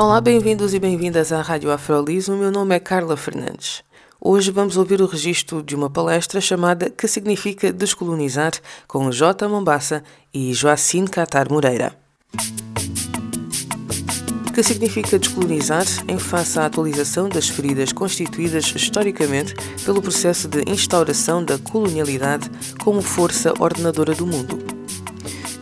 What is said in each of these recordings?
Olá, bem-vindos e bem-vindas à Rádio Afrolis. O meu nome é Carla Fernandes. Hoje vamos ouvir o registro de uma palestra chamada Que Significa Descolonizar com J. Mombassa e Joacine Catar Moreira. Que significa descolonizar em face à atualização das feridas constituídas historicamente pelo processo de instauração da colonialidade como força ordenadora do mundo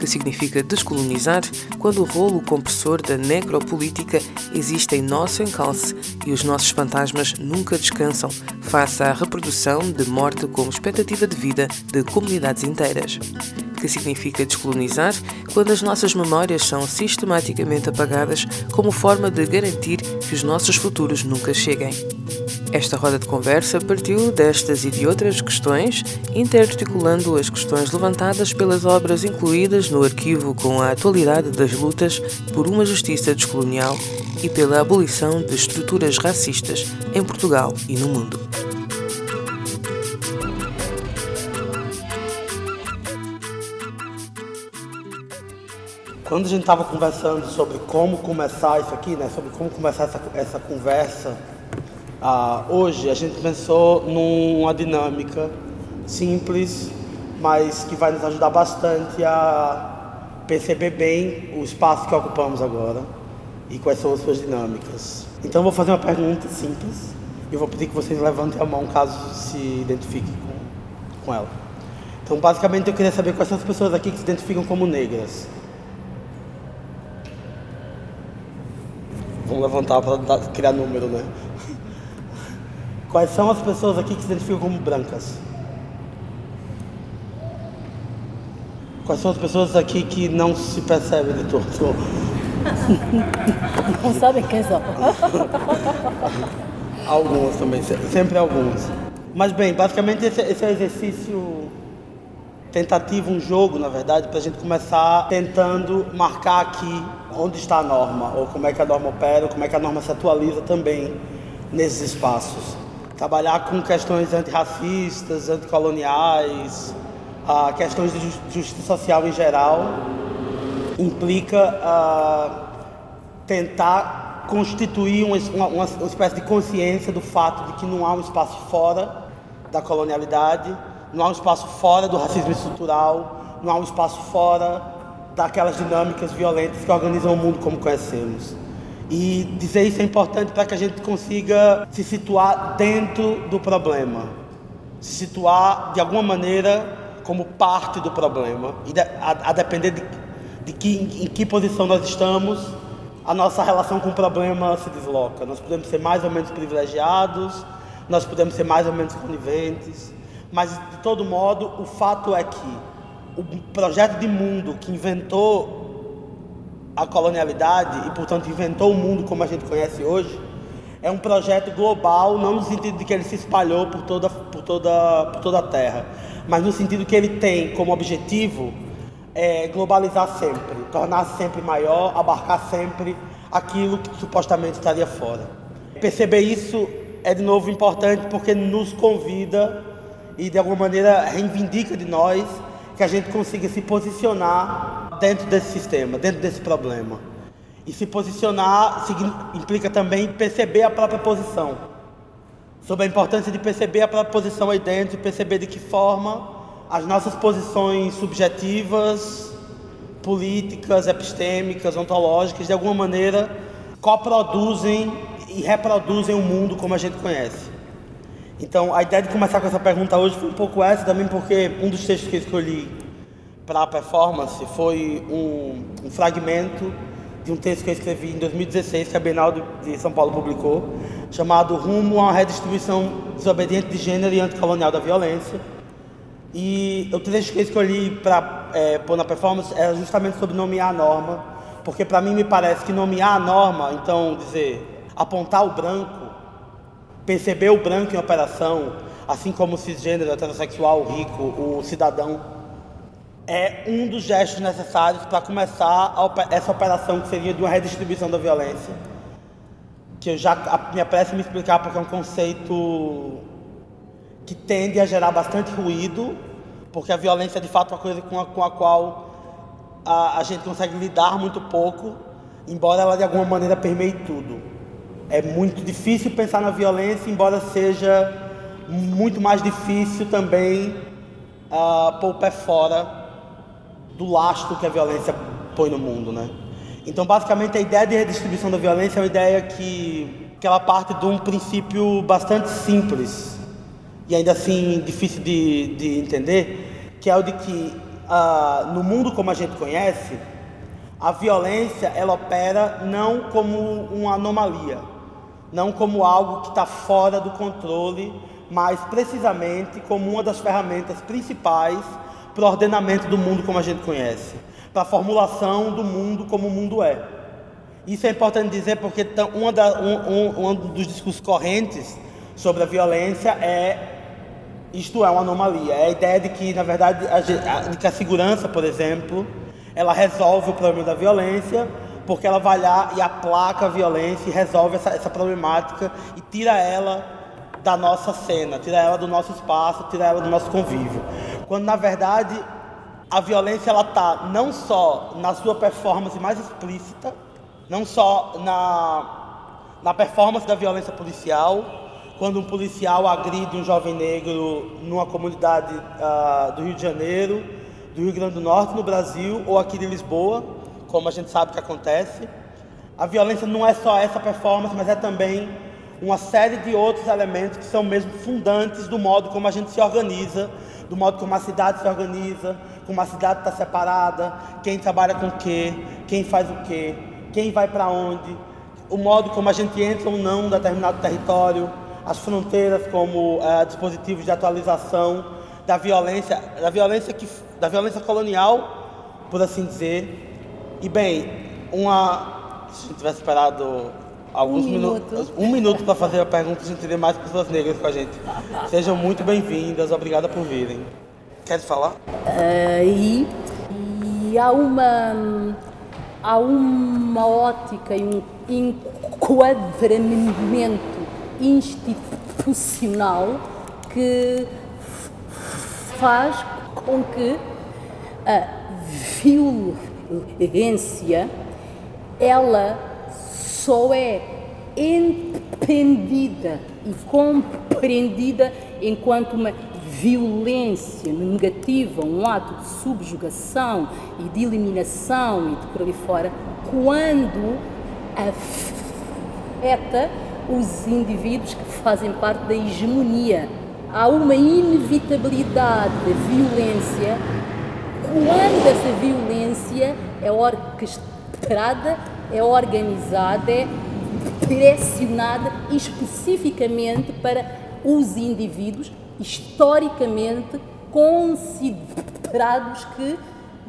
que significa descolonizar, quando o rolo compressor da necropolítica existe em nosso encalce e os nossos fantasmas nunca descansam face à reprodução de morte como expectativa de vida de comunidades inteiras que significa descolonizar, quando as nossas memórias são sistematicamente apagadas como forma de garantir que os nossos futuros nunca cheguem. Esta roda de conversa partiu destas e de outras questões, interarticulando as questões levantadas pelas obras incluídas no arquivo com a atualidade das lutas por uma justiça descolonial e pela abolição de estruturas racistas em Portugal e no mundo. Quando a gente estava conversando sobre como começar isso aqui, né, sobre como começar essa, essa conversa, ah, hoje a gente pensou numa dinâmica simples, mas que vai nos ajudar bastante a perceber bem o espaço que ocupamos agora e quais são as suas dinâmicas. Então vou fazer uma pergunta simples e vou pedir que vocês levantem a mão caso se identifiquem com, com ela. Então basicamente eu queria saber quais são as pessoas aqui que se identificam como negras. Vamos levantar para criar número, né? Quais são as pessoas aqui que se identificam como brancas? Quais são as pessoas aqui que não se percebem de todo? Não sabem quem são. algumas também, sempre algumas. Mas bem, basicamente esse, esse é um exercício tentativo, um jogo, na verdade, para a gente começar tentando marcar aqui onde está a norma, ou como é que a norma opera, ou como é que a norma se atualiza também nesses espaços. Trabalhar com questões antirracistas, anticoloniais, ah, questões de justiça social em geral, implica ah, tentar constituir uma, uma, uma espécie de consciência do fato de que não há um espaço fora da colonialidade, não há um espaço fora do racismo estrutural, não há um espaço fora daquelas dinâmicas violentas que organizam o mundo como conhecemos. E dizer isso é importante para que a gente consiga se situar dentro do problema, se situar de alguma maneira como parte do problema e a, a depender de, de que, em que posição nós estamos, a nossa relação com o problema se desloca. Nós podemos ser mais ou menos privilegiados, nós podemos ser mais ou menos coniventes, mas de todo modo o fato é que o projeto de mundo que inventou a colonialidade e, portanto, inventou o mundo como a gente conhece hoje, é um projeto global, não no sentido de que ele se espalhou por toda, por toda, por toda a Terra, mas no sentido que ele tem como objetivo é, globalizar sempre, tornar sempre maior, abarcar sempre aquilo que supostamente estaria fora. Perceber isso é de novo importante porque nos convida e de alguma maneira reivindica de nós que a gente consiga se posicionar dentro desse sistema, dentro desse problema. E se posicionar implica também perceber a própria posição. Sobre a importância de perceber a própria posição aí dentro e perceber de que forma as nossas posições subjetivas, políticas, epistêmicas, ontológicas, de alguma maneira coproduzem e reproduzem o mundo como a gente conhece. Então, a ideia de começar com essa pergunta hoje foi um pouco essa também, porque um dos textos que eu escolhi para a performance foi um, um, fragmento de um texto que eu escrevi em 2016, que a Bienal de São Paulo publicou, chamado Rumo a uma redistribuição desobediente de gênero e anticolonial da violência. E o texto que eu escolhi para é, pôr na performance era justamente sobre nomear a norma, porque para mim me parece que nomear a norma, então dizer, apontar o branco, perceber o branco em operação, assim como o cisgênero, heterossexual, o rico, o cidadão, é um dos gestos necessários para começar essa operação que seria de uma redistribuição da violência. Que eu já me apresso me explicar porque é um conceito que tende a gerar bastante ruído, porque a violência é de fato uma coisa com a, com a qual a, a gente consegue lidar muito pouco, embora ela de alguma maneira permeie tudo. É muito difícil pensar na violência, embora seja muito mais difícil também uh, pôr o pé fora do lastro que a violência põe no mundo, né? Então, basicamente, a ideia de redistribuição da violência é uma ideia que, que ela parte de um princípio bastante simples e ainda assim difícil de, de entender, que é o de que uh, no mundo como a gente conhece, a violência ela opera não como uma anomalia, não como algo que está fora do controle, mas precisamente como uma das ferramentas principais para o ordenamento do mundo como a gente conhece, para a formulação do mundo como o mundo é. Isso é importante dizer porque uma da, um, um, um dos discursos correntes sobre a violência é isto é uma anomalia. É a ideia de que, na verdade, a, de que a segurança, por exemplo, ela resolve o problema da violência, porque ela vai lá e aplaca a violência e resolve essa, essa problemática e tira ela da nossa cena, tira ela do nosso espaço, tira ela do nosso convívio. Quando na verdade a violência ela tá não só na sua performance mais explícita, não só na na performance da violência policial, quando um policial agride um jovem negro numa comunidade uh, do Rio de Janeiro, do Rio Grande do Norte, no Brasil, ou aqui de Lisboa, como a gente sabe que acontece. A violência não é só essa performance, mas é também uma série de outros elementos que são mesmo fundantes do modo como a gente se organiza, do modo como a cidade se organiza, como a cidade está separada, quem trabalha com o quê, quem faz o quê, quem vai para onde, o modo como a gente entra ou não em determinado território, as fronteiras como é, dispositivos de atualização da violência, da violência que, da violência colonial, por assim dizer. E bem, uma, se a gente tivesse esperado alguns um minutos. Minuto. Um minuto para fazer a pergunta, a gente teria mais pessoas negras com a gente. Sejam muito bem-vindas, obrigada por virem. Quer falar? Uh, e, e há uma há uma ótica e um enquadramento institucional que faz com que a violência ela só é entendida e compreendida enquanto uma violência negativa, um ato de subjugação e de eliminação e de por ali fora, quando afeta os indivíduos que fazem parte da hegemonia. Há uma inevitabilidade da violência quando essa violência é orquestrada é organizada, é direcionada especificamente para os indivíduos historicamente considerados que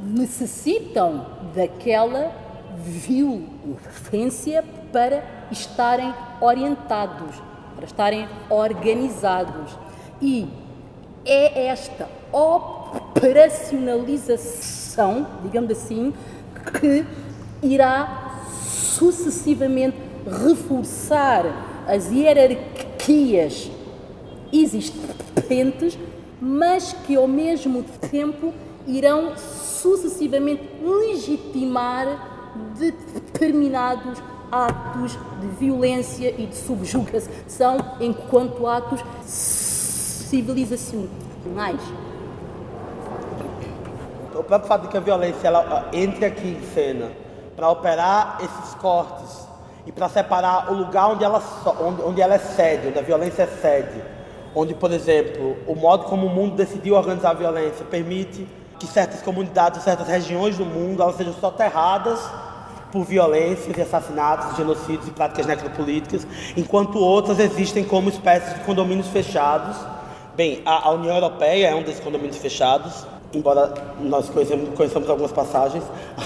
necessitam daquela violência para estarem orientados, para estarem organizados. E é esta operacionalização, digamos assim, que irá sucessivamente reforçar as hierarquias existentes, mas que ao mesmo tempo irão sucessivamente legitimar determinados atos de violência e de subjugação enquanto atos civilizacionais. O próprio fato de que a violência ela entre aqui em cena para operar esses cortes e para separar o lugar onde ela, onde, onde ela é sede, onde a violência é sede. Onde, por exemplo, o modo como o mundo decidiu organizar a violência permite que certas comunidades, certas regiões do mundo, elas sejam soterradas por violências e assassinatos, genocídios e práticas necropolíticas, enquanto outras existem como espécies de condomínios fechados. Bem, a, a União Europeia é um desses condomínios fechados, embora nós conheçamos, conheçamos algumas passagens,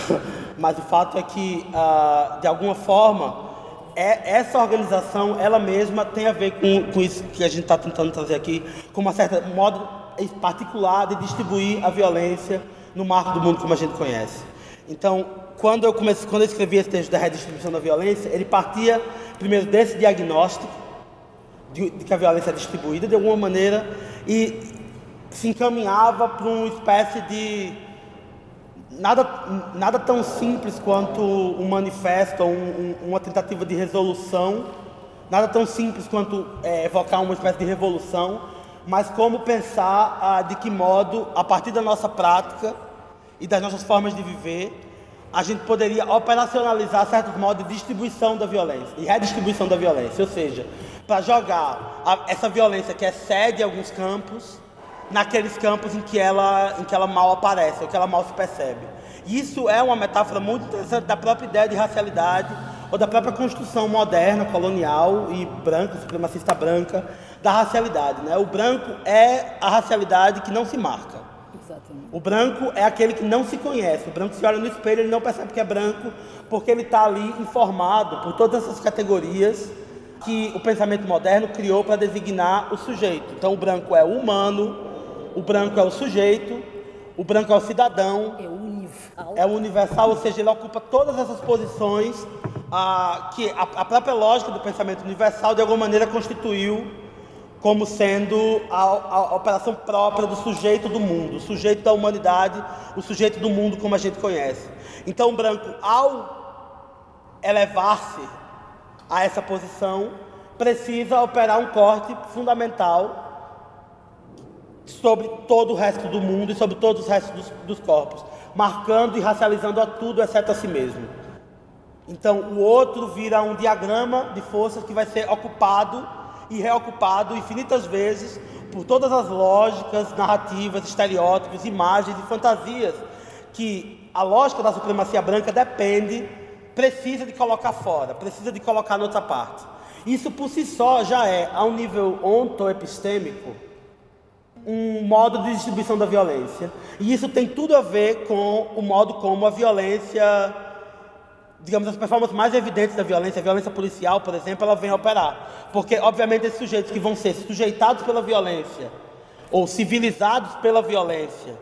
mas o fato é que, uh, de alguma forma, é, essa organização, ela mesma, tem a ver com, com isso que a gente está tentando trazer aqui, com uma certa modo particular de distribuir a violência no marco do mundo como a gente conhece. Então, quando eu comecei, quando eu escrevi esse texto da redistribuição da violência, ele partia primeiro desse diagnóstico de, de que a violência é distribuída de alguma maneira e se encaminhava para uma espécie de nada, nada tão simples quanto um manifesto, um, um, uma tentativa de resolução, nada tão simples quanto é, evocar uma espécie de revolução, mas como pensar ah, de que modo, a partir da nossa prática e das nossas formas de viver, a gente poderia operacionalizar certos modos de distribuição da violência e redistribuição da violência, ou seja, para jogar a, essa violência que excede alguns campos naqueles campos em que ela, em que ela mal aparece, ou que ela mal se percebe. Isso é uma metáfora muito interessante da própria ideia de racialidade, ou da própria construção moderna, colonial e branca, supremacista branca, da racialidade. Né? O branco é a racialidade que não se marca. Exatamente. O branco é aquele que não se conhece. O branco se olha no espelho, ele não percebe que é branco, porque ele está ali informado por todas essas categorias que o pensamento moderno criou para designar o sujeito. Então, o branco é o humano, o branco é o sujeito, o branco é o cidadão. É o universal. É universal, ou seja, ele ocupa todas essas posições ah, que a, a, própria lógica do pensamento universal, de alguma maneira, constituiu como sendo a, a, operação própria do sujeito do mundo, o sujeito da humanidade, o sujeito do mundo como a gente conhece. Então, o branco, ao elevar-se a essa posição, precisa operar um corte fundamental sobre todo o resto do mundo e sobre todos os restos dos, dos corpos, marcando e racializando a tudo exceto a si mesmo. Então, o outro vira um diagrama de forças que vai ser ocupado e reocupado infinitas vezes por todas as lógicas, narrativas, estereótipos, imagens e fantasias que a lógica da supremacia branca depende, precisa de colocar fora, precisa de colocar noutra parte. Isso por si só já é, a um nível ontoepistêmico, um modo de distribuição da violência. E isso tem tudo a ver com o modo como a violência, digamos, as performances mais evidentes da violência, a violência policial, por exemplo, ela vem operar. Porque, obviamente, esses sujeitos que vão ser sujeitados pela violência, ou civilizados pela violência,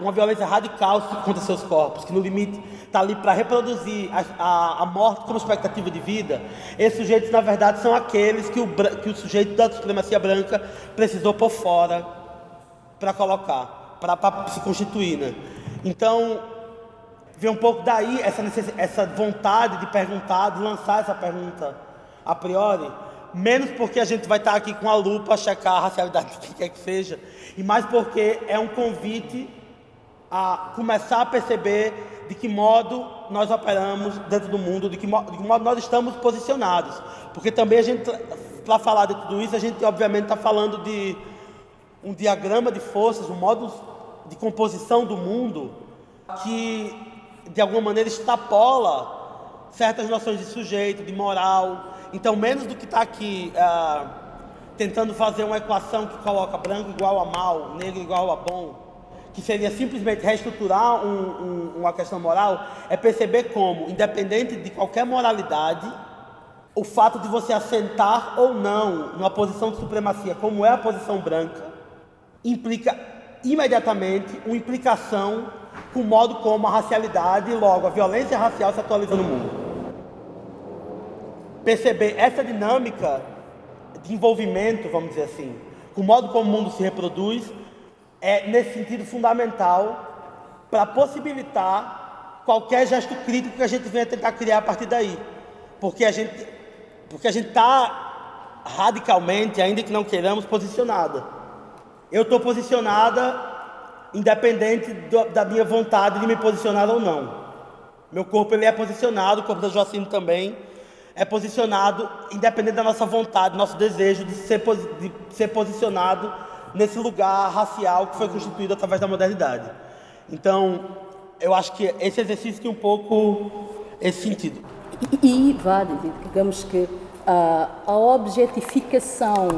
uma violência radical contra seus corpos, que no limite está ali para reproduzir a, a, a, morte como expectativa de vida, esses sujeitos, na verdade, são aqueles que o, que o sujeito da supremacia branca precisou por fora para colocar, para se constituir. Né? Então, vem um pouco daí essa, essa vontade de perguntar, de lançar essa pergunta a priori, menos porque a gente vai estar aqui com a lupa a checar a racialidade de quem quer que seja, e mais porque é um convite a começar a perceber de que modo nós operamos dentro do mundo, de que, modo, de que modo nós estamos posicionados. Porque também a gente, para falar de tudo isso, a gente obviamente está falando de um diagrama de forças, um modo de composição do mundo que de alguma maneira extrapola certas noções de sujeito, de moral, então, menos do que está aqui uh, tentando fazer uma equação que coloca branco igual a mal, negro igual a bom, que seria simplesmente reestruturar um, um, uma questão moral, é perceber como, independente de qualquer moralidade, o fato de você assentar ou não numa posição de supremacia, como é a posição branca, implica imediatamente uma implicação com o modo como a racialidade logo a violência racial se atualiza no mundo. Perceber essa dinâmica de envolvimento, vamos dizer assim, o modo como o mundo se reproduz, é nesse sentido fundamental para possibilitar qualquer gesto crítico que a gente venha tentar criar a partir daí. Porque a gente porque a gente está radicalmente, ainda que não queiramos, posicionada. Eu estou posicionada independente do, da minha vontade de me posicionar ou não. Meu corpo ele é posicionado, o corpo da Joacine também é posicionado, independente da nossa vontade, nosso desejo de ser, de ser posicionado nesse lugar racial que foi constituído através da modernidade. Então, eu acho que esse exercício tem um pouco esse sentido. E, e vá, digamos que a, a objetificação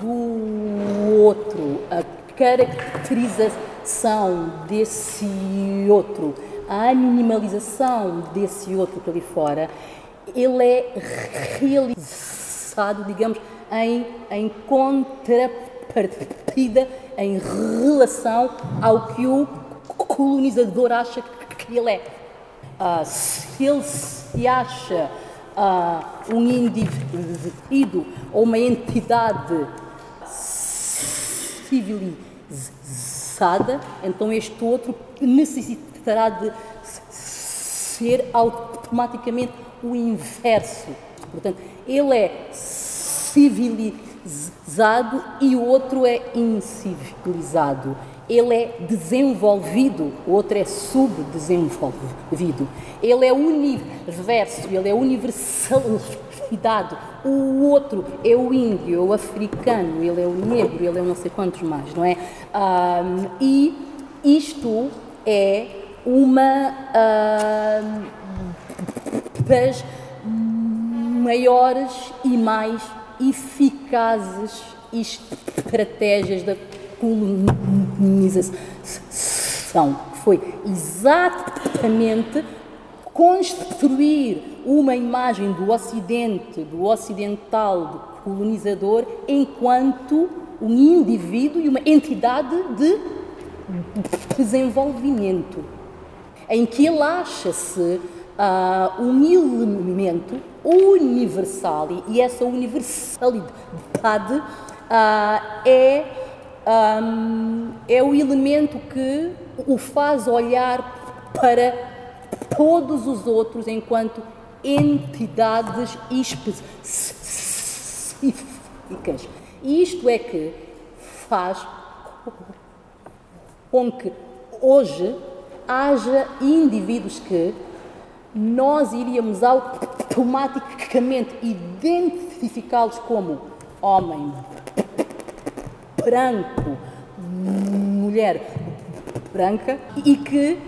do outro, a caracterização desse outro, a animalização desse outro por ali fora, ele é realizado, digamos, em, em contrapartida, em relação ao que o colonizador acha que ele é. Uh, se ele se acha uh, um indivíduo ou uma entidade civilizada, então este outro necessitará de ser automaticamente o inverso. Portanto, ele é civilizado e o outro é incivilizado. Ele é desenvolvido, o outro é subdesenvolvido. Ele é universo, ele é universalidade. O outro é o índio, é o africano, ele é o negro, ele é não sei quantos mais, não é? Um, e isto é uma uh, das maiores e mais eficazes estratégias da colonização. Foi exatamente construir uma imagem do Ocidente, do ocidental, do colonizador, enquanto um indivíduo e uma entidade de desenvolvimento, em que ele acha-se uh, um elemento universal e essa universalidade uh, é, um, é o elemento que o faz olhar para todos os outros enquanto entidades específicas. E isto é que faz com que hoje haja indivíduos que nós iríamos automaticamente identificá-los como homem branco, mulher branca e que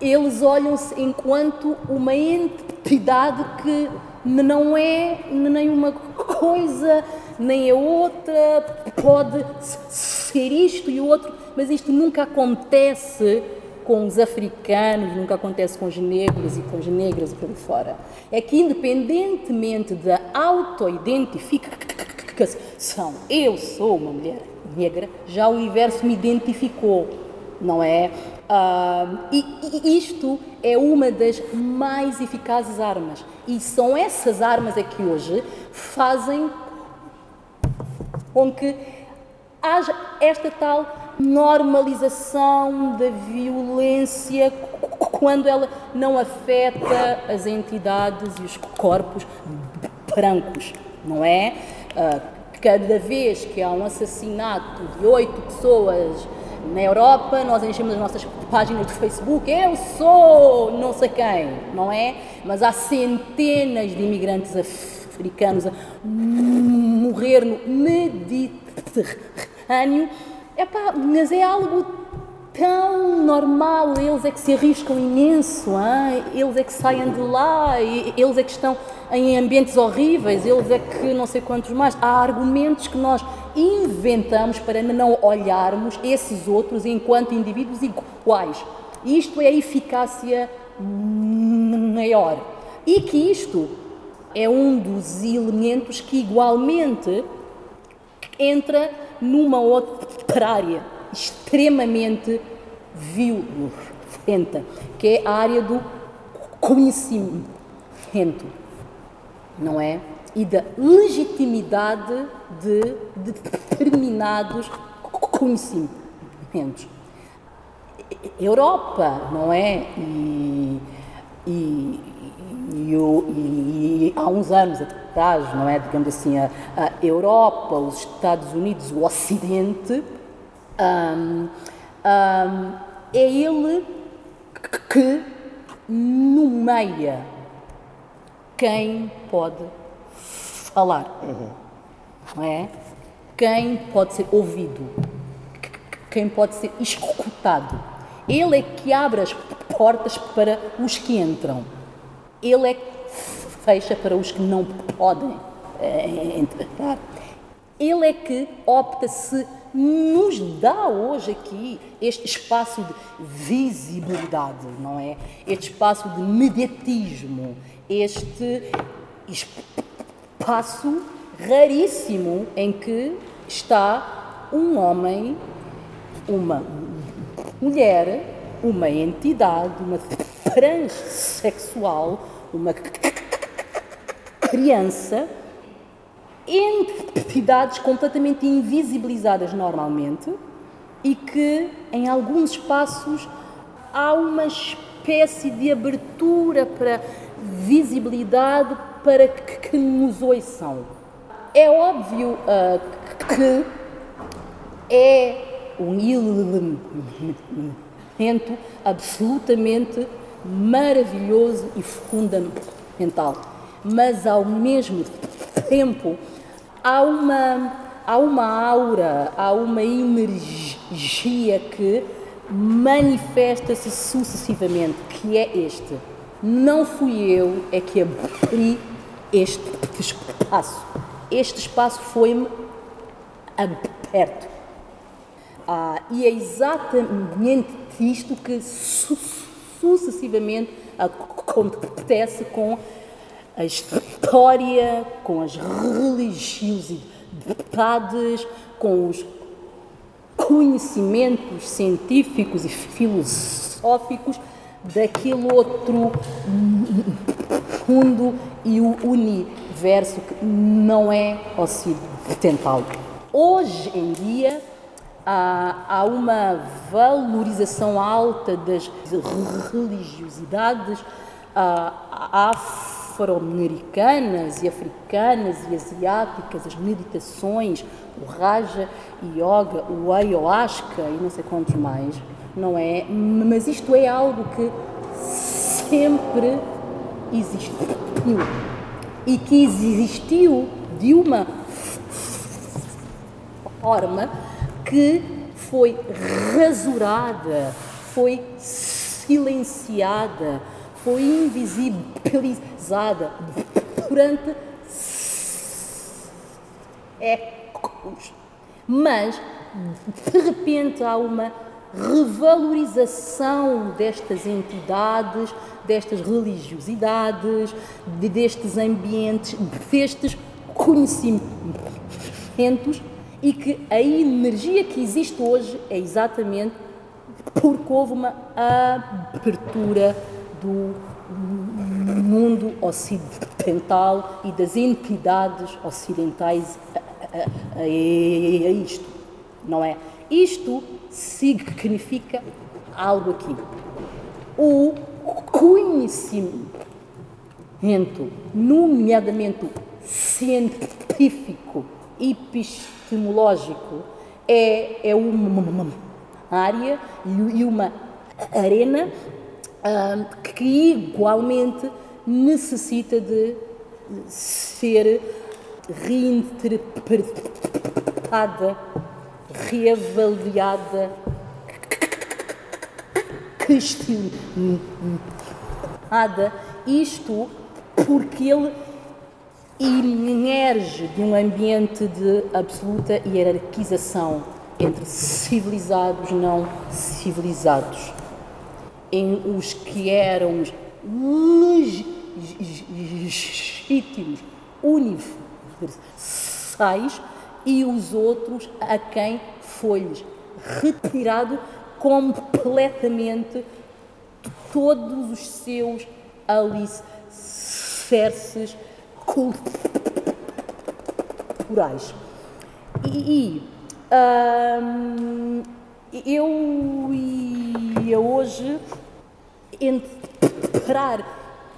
eles olham-se enquanto uma entidade que não é nem uma coisa nem a outra, pode ser isto e o outro, mas isto nunca acontece com os africanos, nunca acontece com os negros e com as negras por fora. É que, independentemente da auto-identificação, eu sou uma mulher negra, já o universo me identificou, não é? Uh, e, e isto é uma das mais eficazes armas. E são essas armas é que hoje fazem com que haja esta tal normalização da violência quando ela não afeta as entidades e os corpos brancos, não é? Ah, cada vez que há um assassinato de oito pessoas na Europa, nós enchemos as nossas páginas do Facebook, eu sou não sei quem, não é? Mas há centenas de imigrantes africanos a morrer no Mediterrâneo Epá, mas é algo tão normal, eles é que se arriscam imenso, hein? eles é que saem de lá, eles é que estão em ambientes horríveis, eles é que não sei quantos mais. Há argumentos que nós inventamos para não olharmos esses outros enquanto indivíduos iguais. Isto é a eficácia maior. E que isto é um dos elementos que igualmente entra numa outra área extremamente violenta, que é a área do conhecimento, não é? E da legitimidade de determinados conhecimentos. Europa, não é? E, e, e, e, há uns anos atrás, não é? Digamos assim, a, a Europa, os Estados Unidos, o Ocidente, um, um, é ele que nomeia quem pode falar, não é? Quem pode ser ouvido, quem pode ser escutado. Ele é que abre as portas para os que entram ele é que fecha para os que não podem entrar. Ele é que opta se nos dá hoje aqui este espaço de visibilidade, não é? Este espaço de mediatismo, este espaço raríssimo em que está um homem, uma mulher, uma entidade, uma transexual, uma criança, entidades completamente invisibilizadas normalmente e que em alguns espaços há uma espécie de abertura para visibilidade para que nos ouçam. É óbvio uh, que é um elemento absolutamente maravilhoso e fundamental, mas ao mesmo tempo há uma, há uma aura, há uma energia que manifesta-se sucessivamente, que é este. Não fui eu é que abri este espaço. Este espaço foi-me aberto. Ah, e é exatamente isto que su sucessivamente acontece com a história, com as religiosidades, com os conhecimentos científicos e filosóficos daquele outro mundo e o universo que não é ocidental. Hoje em dia há, uma valorização alta das religiosidades afro-americanas e africanas e asiáticas, as meditações, o Raja Yoga, o Ayahuasca e não sei quantos mais, não é? Mas isto é algo que sempre existiu e que existiu de uma forma que foi rasurada, foi silenciada, foi invisibilizada durante séculos. Mas, de repente, há uma revalorização destas entidades, destas religiosidades, destes ambientes, destes conhecimentos e que a energia que existe hoje é exatamente porque houve uma abertura do mundo ocidental e das entidades ocidentais a, a, a, isto, não é? Isto significa algo aqui. O conhecimento, nomeadamente científico, epistemológico, é, é uma área e uma arena que igualmente necessita de ser reinterpretada, reavaliada, questionada. Isto porque ele emerge de um ambiente de absoluta hierarquização entre civilizados e não civilizados em os que eram os legítimos universais e os outros a quem foi-lhes retirado completamente todos os seus alicerces culturais. E, eu ia hoje entrar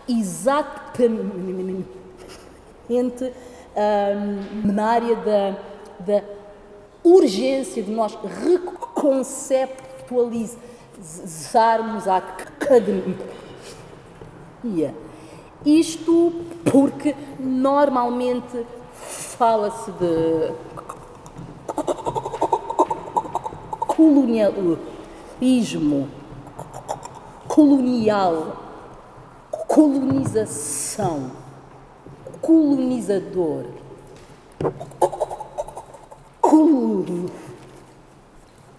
exatamente um, na área da, da urgência de nós reconceptualizarmos a academia. Isto porque normalmente fala-se de colonialismo, colonial, colonização, colonizador,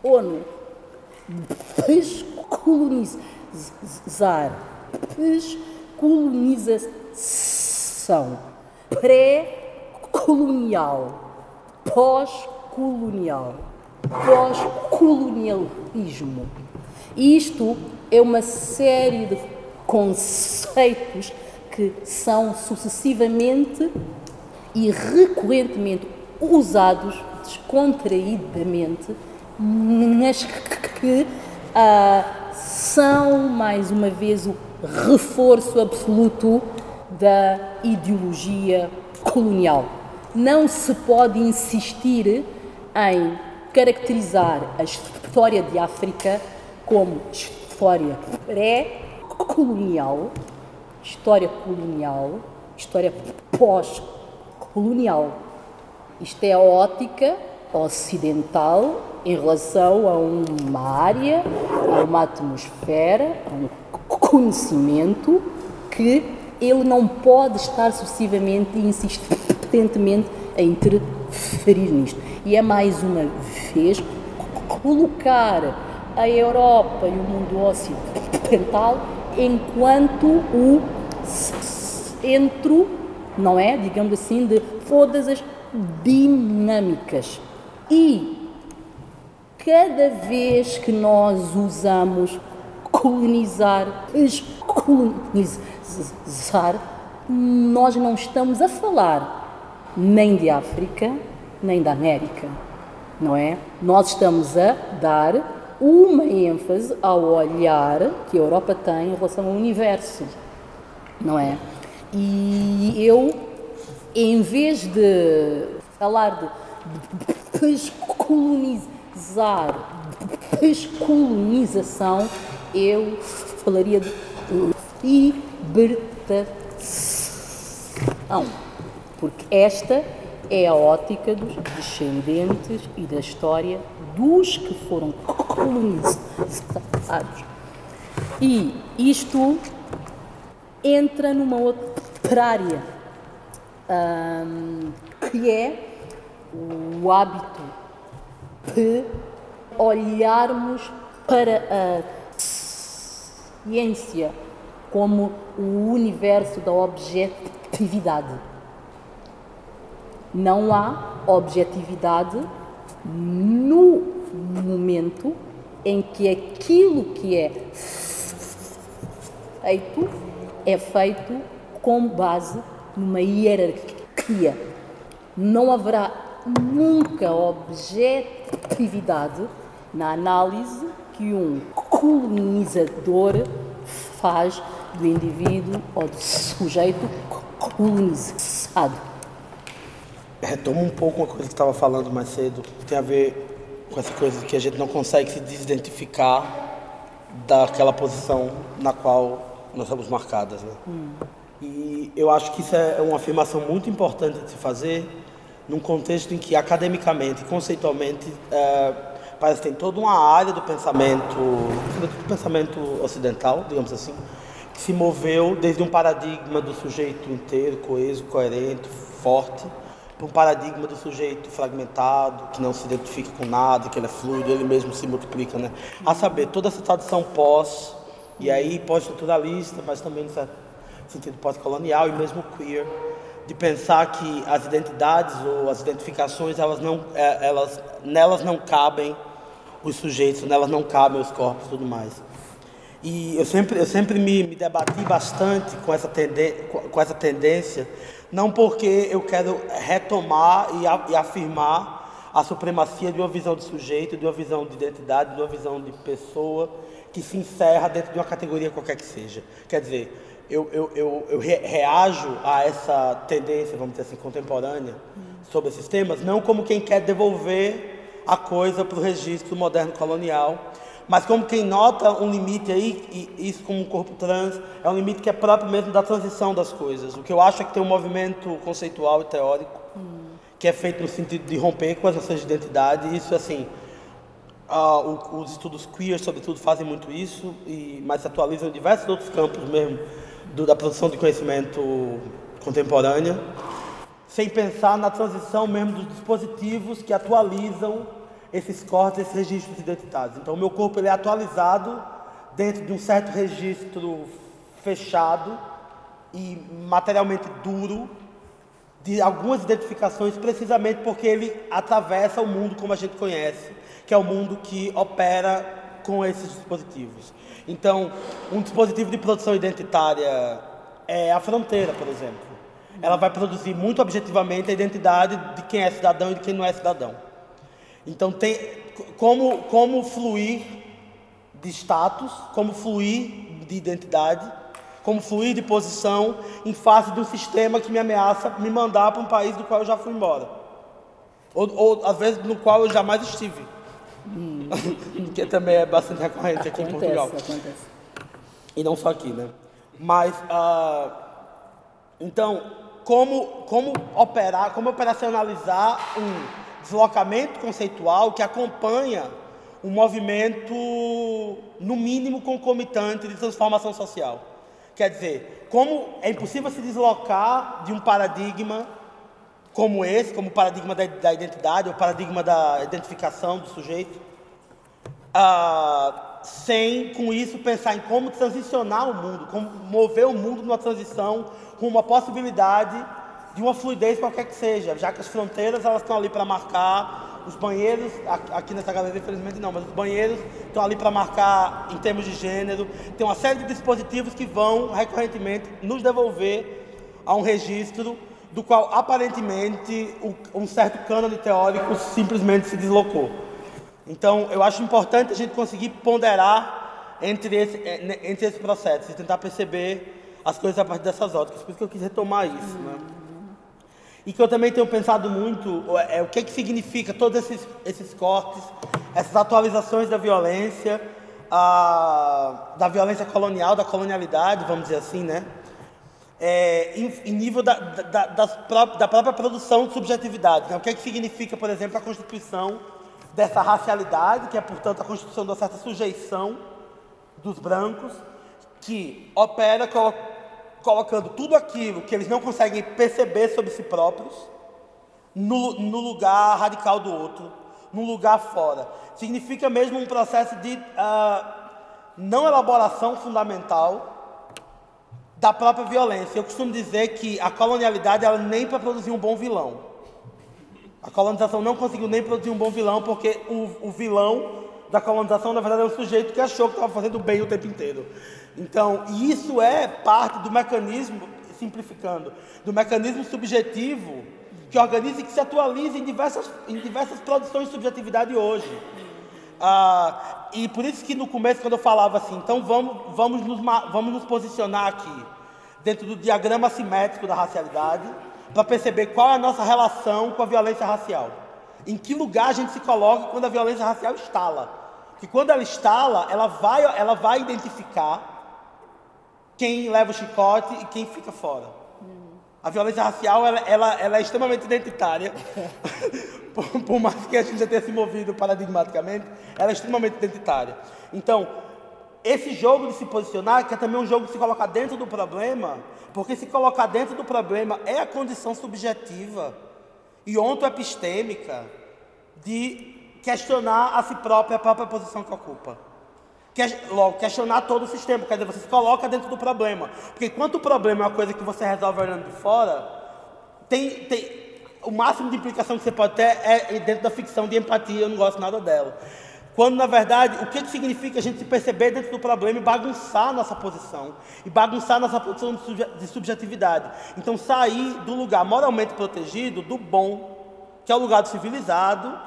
ONU, descolonizar, descolonização. pré-colonial, pós-colonial, pós-colonialismo. Isto é uma série de conceitos que são sucessivamente e recorrentemente usados descontraídamente, mas que ah, são, mais uma vez, o reforço absoluto da ideologia colonial. Não se pode insistir em caracterizar a história de África como história pré-colonial, história colonial, história pós-colonial. Isto é a ótica ocidental em relação a uma área, a uma atmosfera, a um conhecimento que ele não pode estar sucessivamente e insistentemente a interferir nisto. E é mais uma vez colocar a Europa e o mundo ocidental enquanto o centro, não é? Digamos assim, de todas as dinâmicas. E cada vez que nós usamos colonizar, descolonizar, nós não estamos a falar nem de África, nem da América, não é? Nós estamos a dar uma ênfase ao olhar que a Europa tem em relação ao universo, não é? E eu, em vez de falar de descolonizar, descolonização, eu falaria de libertação, porque esta é a ótica dos descendentes e da história dos que foram colonizados. E isto entra numa outra área, um, que é o hábito de olharmos para a ciência como o universo da objetividade. Não há objetividade no momento em que aquilo que é feito é feito com base numa hierarquia. Não haverá nunca objetividade na análise que um colonizador faz do indivíduo ou do sujeito colonizado. Retomo um pouco uma coisa que estava falando mais cedo, que tem a ver com essa coisa que a gente não consegue se desidentificar daquela posição na qual nós somos marcadas. Né? Hum. E eu acho que isso é uma afirmação muito importante de se fazer, num contexto em que academicamente, conceitualmente, é, parece que tem toda uma área do pensamento, do pensamento ocidental, digamos assim, que se moveu desde um paradigma do sujeito inteiro, coeso, coerente, forte, para um paradigma do sujeito fragmentado, que não se identifica com nada, que ele é fluido, ele mesmo se multiplica, né? A saber, toda essa tradição pós, e aí pós-estruturalista, mas também no sentido pós-colonial e mesmo queer, de pensar que as identidades ou as identificações elas não é, elas nelas não cabem os sujeitos nelas não cabem os corpos e tudo mais. E eu sempre eu sempre me, me debati bastante com essa com essa tendência não porque eu quero retomar e, a, e afirmar a supremacia de uma visão de sujeito de uma visão de identidade de uma visão de pessoa que se encerra dentro de uma categoria qualquer que seja. Quer dizer eu, eu, eu, eu reajo a essa tendência, vamos dizer assim, contemporânea sobre esses temas, não como quem quer devolver a coisa para o registro moderno colonial, mas como quem nota um limite aí, e isso como um corpo trans, é um limite que é próprio mesmo da transição das coisas. O que eu acho é que tem um movimento conceitual e teórico que é feito no sentido de romper com as noções de identidade, isso, assim, uh, os estudos queer, sobretudo, fazem muito isso, e, mas se atualizam em diversos outros campos mesmo, do, da produção de conhecimento contemporânea, sem pensar na transição mesmo dos dispositivos que atualizam esses cortes, esses registros identitários. Então, o meu corpo ele é atualizado dentro de um certo registro fechado e materialmente duro de algumas identificações, precisamente porque ele atravessa o mundo como a gente conhece, que é o mundo que opera com esses dispositivos. Então, um dispositivo de produção identitária é a fronteira, por exemplo. Ela vai produzir muito objetivamente a identidade de quem é cidadão e de quem não é cidadão. Então, tem como, como fluir de status, como fluir de identidade, como fluir de posição em face de um sistema que me ameaça me mandar para um país do qual eu já fui embora. Ou, ou às vezes no qual eu jamais estive. Hum. que também é bastante recorrente aqui acontece, em Portugal. Acontece. E não só aqui, né? Mas, uh, então, como, como operar, como operacionalizar um deslocamento conceitual que acompanha um movimento, no mínimo, concomitante de transformação social. Quer dizer, como é impossível se deslocar de um paradigma como esse, como o paradigma da, da identidade, o paradigma da identificação do sujeito, uh, sem, com isso, pensar em como transicionar o mundo, como mover o mundo numa transição com uma possibilidade de uma fluidez qualquer que seja, já que as fronteiras elas estão ali para marcar os banheiros, aqui nessa galeria infelizmente não, mas os banheiros estão ali para marcar em termos de gênero, tem uma série de dispositivos que vão recorrentemente nos devolver a um registro do qual aparentemente um certo cânone teórico simplesmente se deslocou. Então, eu acho importante a gente conseguir ponderar entre esse, eh, entre esse processo e tentar perceber as coisas a partir dessas óticas. Por isso que eu quis retomar isso. Né? E que eu também tenho pensado muito é o que, que significa todos esses, esses cortes, essas atualizações da violência, a, da violência colonial, da colonialidade, vamos dizer assim, né? é, em, em, nível da, da, da, própria produção de subjetividade. Né? O que, é que significa, por exemplo, a constituição dessa racialidade, que é, portanto, a constituição de uma certa sujeição dos brancos, que opera colocando tudo aquilo que eles não conseguem perceber sobre si próprios no, no lugar radical do outro, no lugar fora. Significa mesmo um processo de uh, não elaboração fundamental da própria violência. Eu costumo dizer que a colonialidade ela nem para produzir um bom vilão. A colonização não conseguiu nem produzir um bom vilão porque o, o vilão da colonização na verdade é um sujeito que achou que estava fazendo bem o tempo inteiro. Então, isso é parte do mecanismo, simplificando, do mecanismo subjetivo que organiza e que se atualiza em diversas, em diversas produções de subjetividade hoje. Ah, e por isso que no começo, quando eu falava assim, então vamos, vamos, nos, vamos nos posicionar aqui, dentro do diagrama simétrico da racialidade, para perceber qual é a nossa relação com a violência racial. Em que lugar a gente se coloca quando a violência racial instala. Que quando ela instala, ela vai, ela vai identificar quem leva o chicote e quem fica fora. A violência racial ela, ela, ela é extremamente identitária. por, por, mais que a gente já tenha se movido paradigmaticamente, ela é extremamente identitária. Então, esse jogo de se posicionar, que é também um jogo de se colocar dentro do problema, porque se colocar dentro do problema é a condição subjetiva e ontoepistêmica de questionar a si própria, a própria posição que ocupa. Logo, questionar todo o sistema, quer dizer, você se coloca dentro do problema. Porque enquanto o problema é uma coisa que você resolve olhando de fora, tem, tem, o máximo de implicação que você pode ter é dentro da ficção de empatia, eu não gosto nada dela. Quando, na verdade, o que, que significa a gente se perceber dentro do problema e bagunçar nossa posição, e bagunçar nossa posição de subjetividade. Então, sair do lugar moralmente protegido, do bom, que é o lugar do civilizado,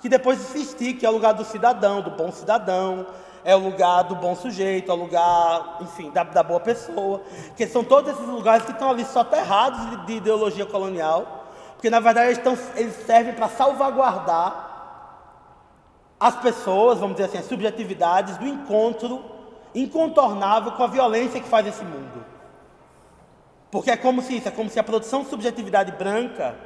que depois insistir que é o lugar do cidadão, do bom cidadão, é o lugar do bom sujeito, é o lugar, enfim, da, da boa pessoa, que são todos esses lugares que estão ali soterrados de, de ideologia colonial, porque na verdade eles, estão, eles servem para salvaguardar as pessoas, vamos dizer assim, as subjetividades do encontro incontornável com a violência que faz esse mundo. Porque é como se isso, é como se a produção de subjetividade branca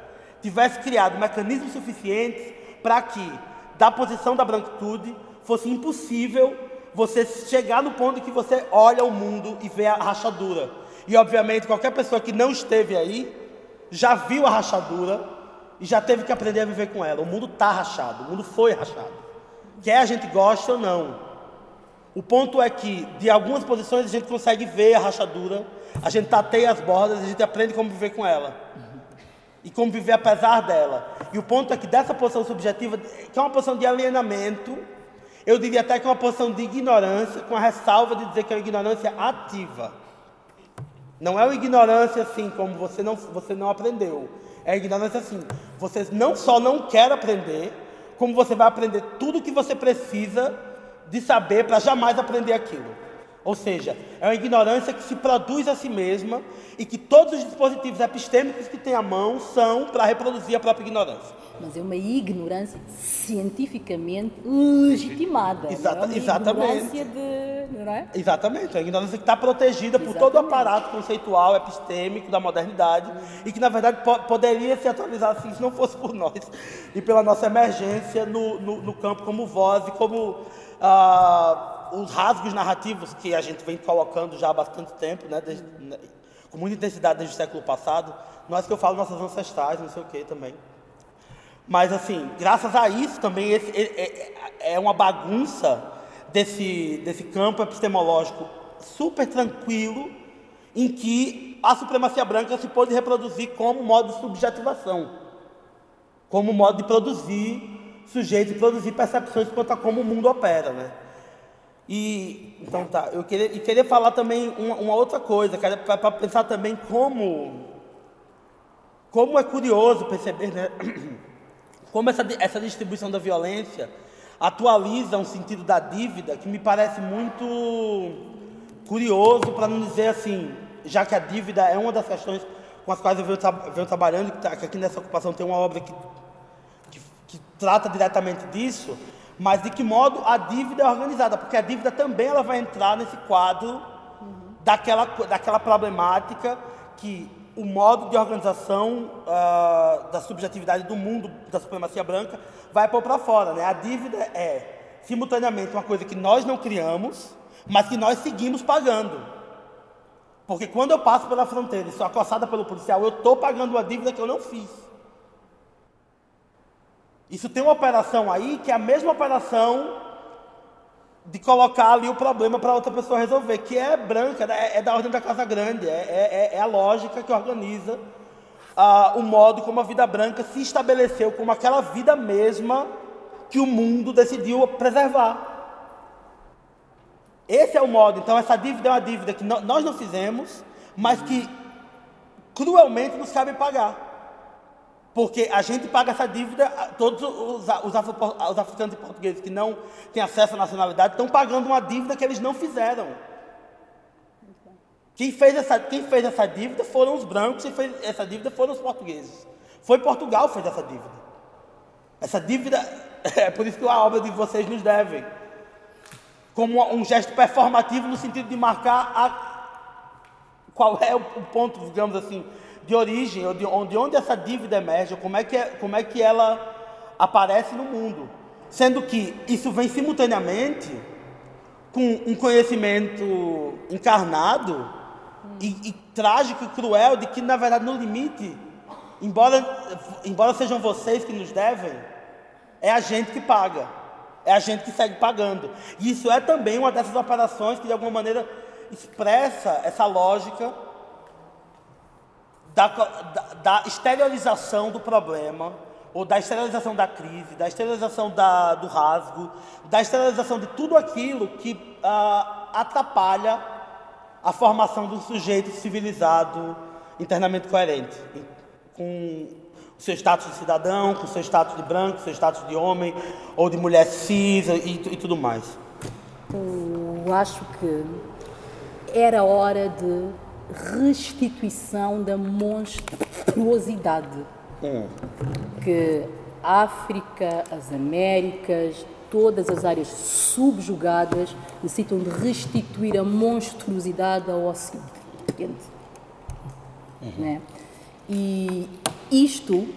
tivesse criado mecanismos suficientes para que, da posição da branquitude, fosse impossível você chegar no ponto que você olha o mundo e vê a rachadura. E obviamente qualquer pessoa que não esteve aí já viu a rachadura e já teve que aprender a viver com ela. O mundo está rachado, o mundo foi rachado. Quer a gente goste ou não. O ponto é que, de algumas posições, a gente consegue ver a rachadura, a gente tateia as bordas, a gente aprende como viver com ela. e como viver apesar dela. E o ponto é que dessa posição subjetiva, que é uma posição de alienamento, eu diria até que é uma posição de ignorância, com a ressalva de dizer que é uma ignorância ativa. Não é uma ignorância assim, como você não, você não aprendeu. É ignorância assim. Você não só não quer aprender, como você vai aprender tudo o que você precisa de saber para jamais aprender aquilo. Ou seja, é uma ignorância que se produz a si mesma e que todos os dispositivos epistêmicos que tem à mão são para reproduzir a própria ignorância. Mas é uma ignorância cientificamente legitimada. Exata, não é exatamente. de. Não é? Exatamente, é uma ignorância que está protegida por todo o Exatamente. aparato conceitual, epistêmico da modernidade e que, na verdade, po- poderia se atualizar assim se não fosse por nós e pela nossa emergência no, no, no campo como voz e como ah, os rasgos narrativos que a gente vem colocando já há bastante tempo, né, desde- né, com muita intensidade desde o século passado. Nós que eu falo nossos ancestrais, não sei o que também. Mas assim, graças a isso também esse, é, é- é uma bagunça desse, desse campo epistemológico super tranquilo, em que a supremacia branca se pôde reproduzir como modo de subjetivação, como modo de produzir sujeitos produzir percepções quanto a como o mundo opera, né? E então tá, eu queria, queria falar também uma, uma outra coisa, para pensar também como como é curioso perceber, né? como essa, essa distribuição da violência atualiza um sentido da dívida que me parece muito curioso, para não dizer assim, já que a dívida é uma das questões com as quais eu venho, venho trabalhando, que, tá- que aqui nessa ocupação tem uma obra que, que, que trata diretamente disso, mas de que modo a dívida é organizada, porque a dívida também ela vai entrar nesse quadro daquela, co- daquela problemática que o modo de organização ah, da subjetividade do mundo da supremacia branca vai pôr para fora. Né? A dívida é, simultaneamente, uma coisa que nós não criamos, mas que nós seguimos pagando. Porque quando eu passo pela fronteira e sou acossada pelo policial, eu estou pagando uma dívida que eu não fiz. Isso tem uma operação aí que é a mesma operação de colocar ali o problema para outra pessoa resolver, que é branca, é, é da ordem da casa grande, é, é- é a lógica que organiza ah, o modo como a vida branca se estabeleceu como aquela vida mesma que o mundo decidiu preservar. Esse é o modo. Então, essa dívida é uma dívida que nós não fizemos, mas que cruelmente nos cabe pagar. Porque a gente paga essa dívida, todos os, os, afro- os africanos e portugueses que não têm acesso à nacionalidade estão pagando uma dívida que eles não fizeram. Quem fez, essa, quem fez essa dívida foram os brancos, quem fez essa dívida foram os portugueses. Foi Portugal que fez essa dívida. Essa dívida, é por isso que a obra de vocês nos devem. Como um gesto performativo no sentido de marcar a, qual é o ponto, digamos assim, de origem, ou de onde, onde essa dívida emerge, como é, que é, como é que ela aparece no mundo. Sendo que isso vem simultaneamente com um conhecimento encarnado e, e trágico e cruel de que, na verdade, no limite, embora, embora sejam vocês que nos devem, é a gente que paga. É a gente que segue pagando. E isso é também uma dessas operações que, de alguma maneira, expressa essa lógica da, da, da exteriorização do problema, ou da exteriorização da crise, da exteriorização da, do rasgo, da exteriorização de tudo aquilo que ah, atrapalha a formação um sujeito civilizado, internamente coerente, com o seu status de cidadão, com o seu status de branco, seu status de homem ou de mulher cis e, e tudo mais. Eu acho que era hora de restituição da monstruosidade que a África, as Américas, todas as áreas subjugadas necessitam de restituir a monstruosidade ao Ocidente. Né? E isto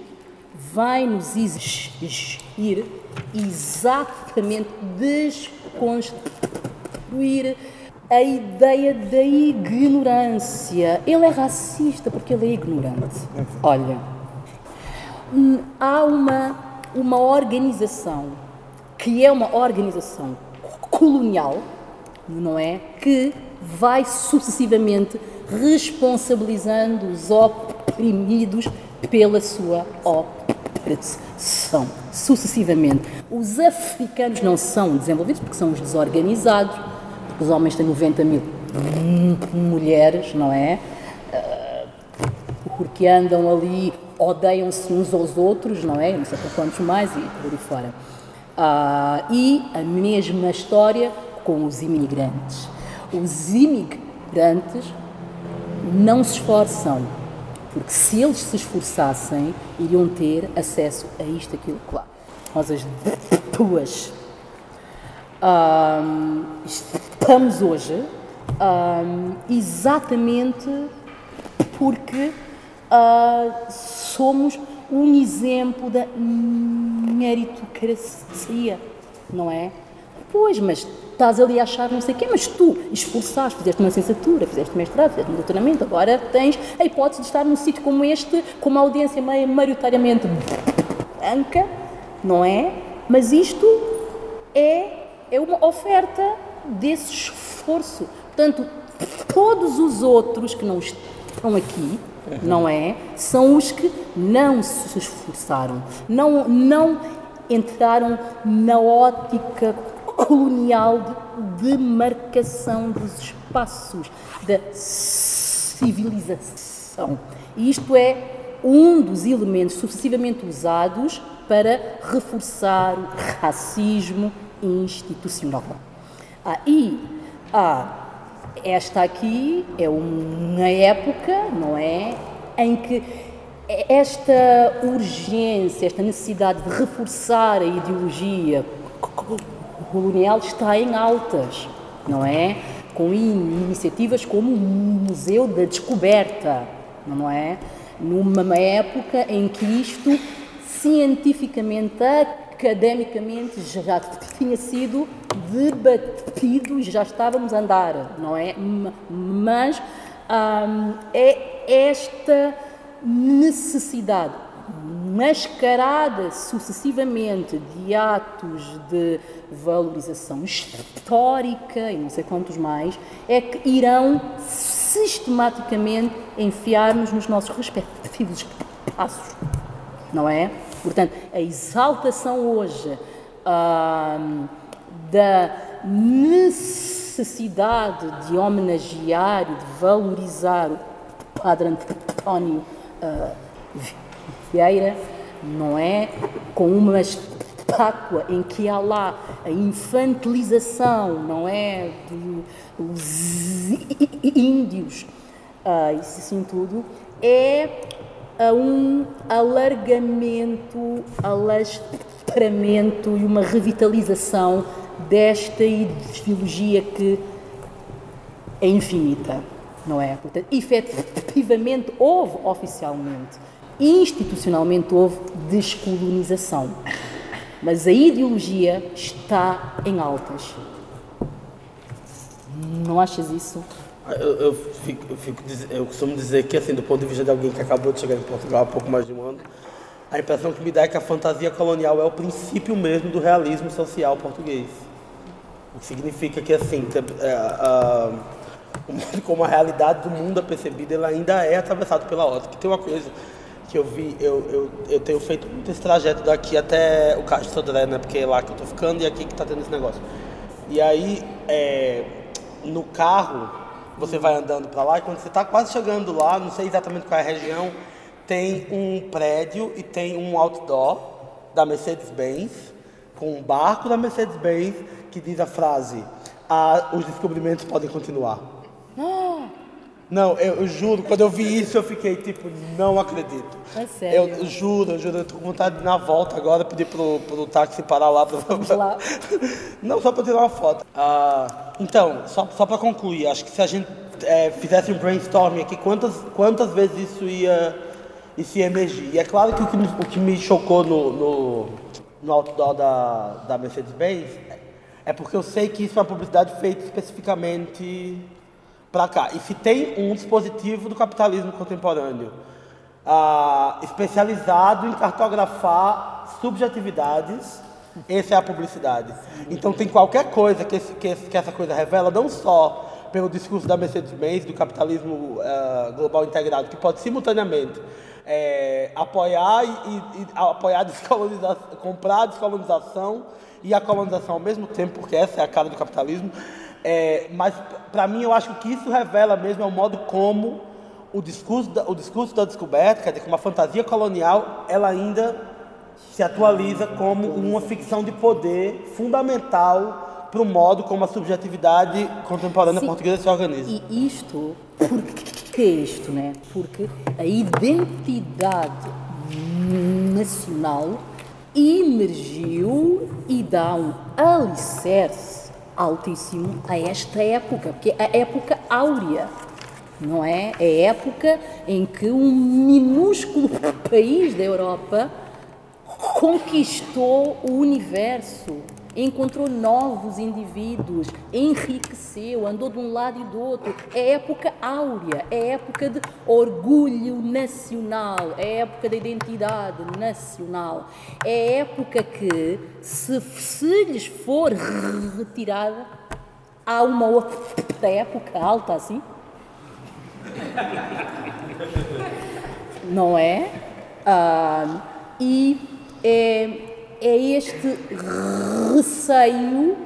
vai nos exigir exatamente desconstruir a ideia da ignorância. Ele é racista porque ele é ignorante. Olha, hum, há uma, uma organização que é uma organização colonial, não é? Que vai sucessivamente responsabilizando os oprimidos pela sua operação, sucessivamente. Os africanos não são desenvolvidos porque são os desorganizados, os homens têm 90 mil mulheres, não é? Porque andam ali, odeiam-se uns aos outros, não é? Não sei para quantos mais e por aí fora. Uh, e a mesma história com os imigrantes. Os imigrantes não se esforçam, porque se eles se esforçassem, iriam ter acesso a isto, aquilo, claro. Nós, as duas, um, estamos hoje um, exatamente porque uh, somos um exemplo da meritocracia, não é? Pois, mas estás ali a achar não sei o quê, mas tu esforçaste, fizeste uma licenciatura, fizeste mestrado, fizeste um doutoramento, agora tens a hipótese de estar num sítio como este, com uma audiência meio maioritariamente branca, não é? Mas isto é, é uma oferta desse esforço. Portanto, todos os outros que não estão aqui, uhum. não é? São os que não se esforçaram, não, não entraram na ótica colonial de demarcação dos espaços da civilização. E isto é um dos elementos sucessivamente usados para reforçar o racismo institucional. Ah, e ah, esta aqui é uma época, não é, em que esta urgência, esta necessidade de reforçar a ideologia colonial está em altas, não é? Com iniciativas como o Museu da Descoberta, não é? Numa época em que isto cientificamente, academicamente já tinha sido debatido, já estávamos a andar, não é? Mas é esta necessidade mascarada sucessivamente de atos de valorização histórica e não sei quantos mais, é que irão sistematicamente enfiar-nos nos nossos respectivos espaços, não é? Portanto, a exaltação hoje da necessidade de homenagear e de valorizar o Padre António uh, Vieira, não é? Com uma estátua em que há lá a infantilização, não é? Dos índios, uh, isso assim tudo, é a um alargamento, alastramento e uma revitalização desta ideologia que é infinita, não é? Portanto, efetivamente houve oficialmente, institucionalmente houve descolonização, mas a ideologia está em altas. Não achas isso? Eu, eu, fico, eu, fico, eu costumo dizer que, assim, do ponto de vista de alguém que acabou de chegar em Portugal há pouco mais de um ano, a impressão que me dá é que a fantasia colonial é o princípio mesmo do realismo social português. O que significa que, assim, é, como a realidade do mundo é percebida, ela ainda é atravessada pela ótica. Tem uma coisa que eu vi, eu, eu, eu tenho feito muito esse trajeto daqui até o Caixa de Sodré, né? Porque é lá que eu tô ficando e aqui que tá tendo esse negócio. E aí, é, no carro, você vai andando para lá e quando você está quase chegando lá, não sei exatamente qual é a região, tem um prédio e tem um outdoor da Mercedes-Benz, com um barco da Mercedes-Benz que diz a frase: ah, os descobrimentos podem continuar. Não, eu, eu, juro, quando eu vi isso eu fiquei tipo, não acredito. É sério? Eu juro, eu juro, eu tô com vontade de na volta agora pedir pro, pro táxi parar lá pra. Lá. Não, só pra tirar uma foto. Ah, então, só, só pra concluir, acho que se a gente é, fizesse um brainstorming aqui, quantas, quantas vezes isso ia, isso ia emergir? E é claro que o que me, o que me chocou no, no, no outdoor da, da Mercedes-Benz é porque eu sei que isso é uma publicidade feita especificamente para cá. E se tem um dispositivo do capitalismo contemporâneo ah, especializado em cartografar subjetividades, essa é a publicidade. Então tem qualquer coisa que, esse, que, esse, que essa coisa revela, não só pelo discurso da Mercedes-Benz, do capitalismo uh, global integrado, que pode simultaneamente é, apoiar e, e, apoiar a descolonização, comprar a descolonização e a colonização ao mesmo tempo, porque essa é a cara do capitalismo. É, mas para mim eu acho que isso revela mesmo é o modo como o discurso da, o discurso da descoberta, quer dizer, que uma fantasia colonial, ela ainda se atualiza como uma ficção de poder fundamental para o modo como a subjetividade contemporânea Sim, portuguesa se organiza. E isto, por que é isto, né? Porque a identidade nacional emergiu e dá um alicerce altíssimo a esta época, porque é a época áurea, não é? É a época em que um minúsculo país da Europa conquistou o universo, encontrou novos indivíduos, enriqueceu, andou de um lado e do outro. É época áurea, é época de orgulho nacional, é época da identidade nacional. É época que, se, se lhes for retirada, há uma outra época alta assim. Não é? Ah, e é, é este receio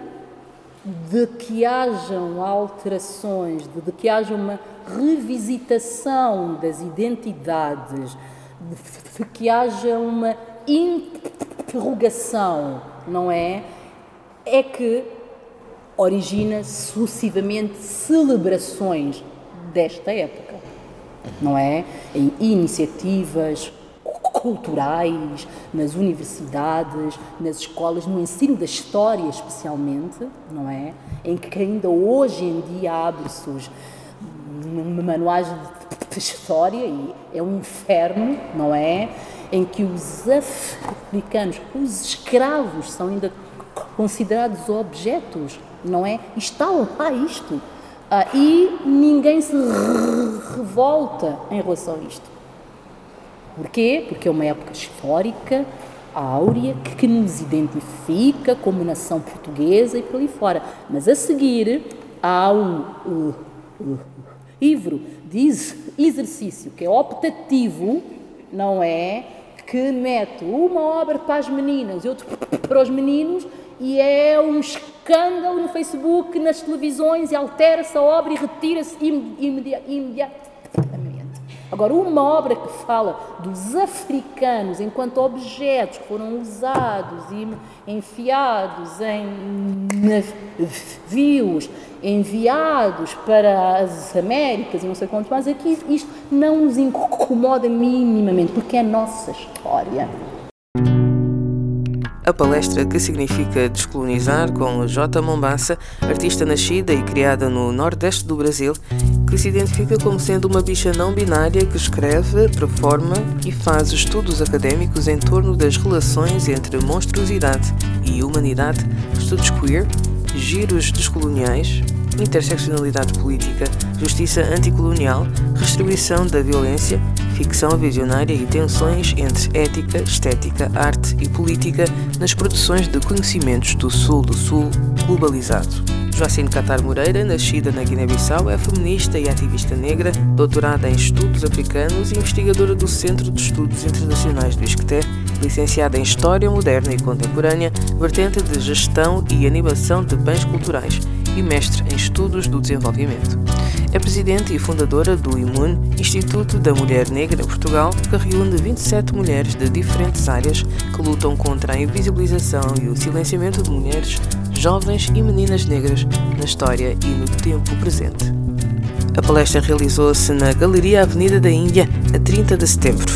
de que hajam alterações, de, de que haja uma revisitação das identidades, de, de que haja uma interrogação, não é? É que origina sucessivamente celebrações desta época, não é? Em iniciativas culturais, nas universidades, nas escolas, no ensino da história especialmente, não é? Em que ainda hoje em dia abre-se os manuais de história e é um inferno, não é? Em que os africanos, os escravos, são ainda considerados objetos, não é? Está lá isto. Ah, e ninguém se revolta em relação a isto. Porquê? Porque é uma época histórica, áurea, que nos identifica como nação portuguesa e por ali fora. Mas a seguir há um uh, uh, livro de exercício que é optativo, não é? Que mete uma obra para as meninas e outra para os meninos e é um escândalo no Facebook, nas televisões, e altera-se a obra e retira-se imediatamente. Agora, uma obra que fala dos africanos enquanto objetos que foram usados e enfiados em navios, enviados para as Américas e não sei quantos mais, aqui isto não nos incomoda minimamente, porque é a nossa história. A palestra que significa descolonizar com J. Mombassa, artista nascida e criada no nordeste do Brasil, que se identifica como sendo uma bicha não binária que escreve, performa e faz estudos acadêmicos em torno das relações entre monstruosidade e humanidade, estudos queer, giros descoloniais, interseccionalidade política, justiça anticolonial, restribuição da violência, ficção visionária e tensões entre ética, estética, arte e política nas produções de conhecimentos do Sul do Sul globalizado. Joacine Catar Moreira, nascida na Guiné-Bissau, é feminista e ativista negra, doutorada em estudos africanos e investigadora do Centro de Estudos Internacionais do Isqueté, licenciada em História Moderna e Contemporânea, vertente de Gestão e Animação de Bens Culturais e mestre em Estudos do Desenvolvimento. É presidente e fundadora do IMUN, Instituto da Mulher Negra Portugal, que reúne 27 mulheres de diferentes áreas que lutam contra a invisibilização e o silenciamento de mulheres, jovens e meninas negras na história e no tempo presente. A palestra realizou-se na Galeria Avenida da Índia, a 30 de setembro.